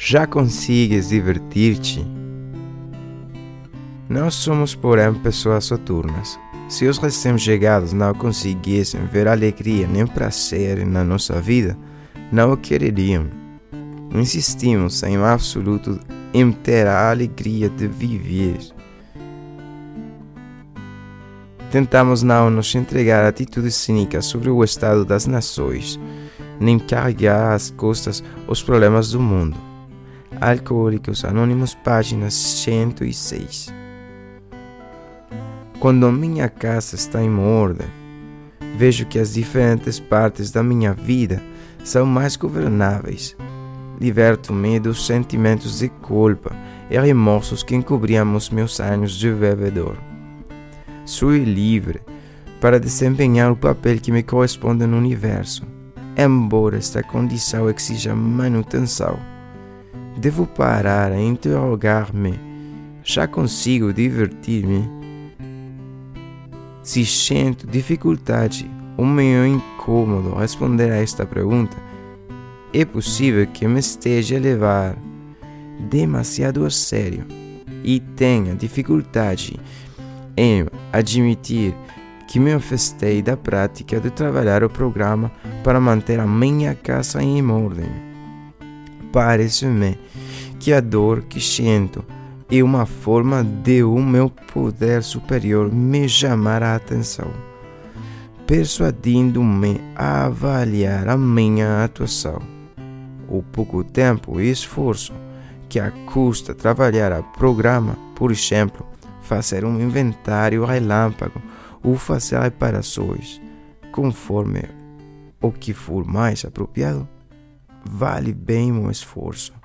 Já consegues divertir-te? Não somos, porém, pessoas soturnas. Se os recém-chegados não conseguissem ver alegria nem prazer na nossa vida, não o quereriam. Insistimos em absoluto em ter a alegria de viver. Tentamos não nos entregar a atitudes cínicas sobre o estado das nações, nem carregar às costas os problemas do mundo. Alcoólicos Anônimos, página 106. Quando minha casa está em ordem, vejo que as diferentes partes da minha vida são mais governáveis. Liberto-me dos sentimentos de culpa e remorsos que encobriam os meus anos de bebedor. Sou livre para desempenhar o papel que me corresponde no universo, embora esta condição exija manutenção. Devo parar a interrogar-me: já consigo divertir-me? Se sinto dificuldade ou meio incômodo responder a esta pergunta, é possível que me esteja a levar demasiado a sério e tenha dificuldade em admitir que me afastei da prática de trabalhar o programa para manter a minha casa em ordem. Parece-me que a dor que sinto e uma forma de o meu poder superior me chamar a atenção, persuadindo-me a avaliar a minha atuação. O pouco tempo e esforço que a custa trabalhar a programa, por exemplo, fazer um inventário relâmpago ou fazer reparações, conforme o que for mais apropriado, vale bem o esforço.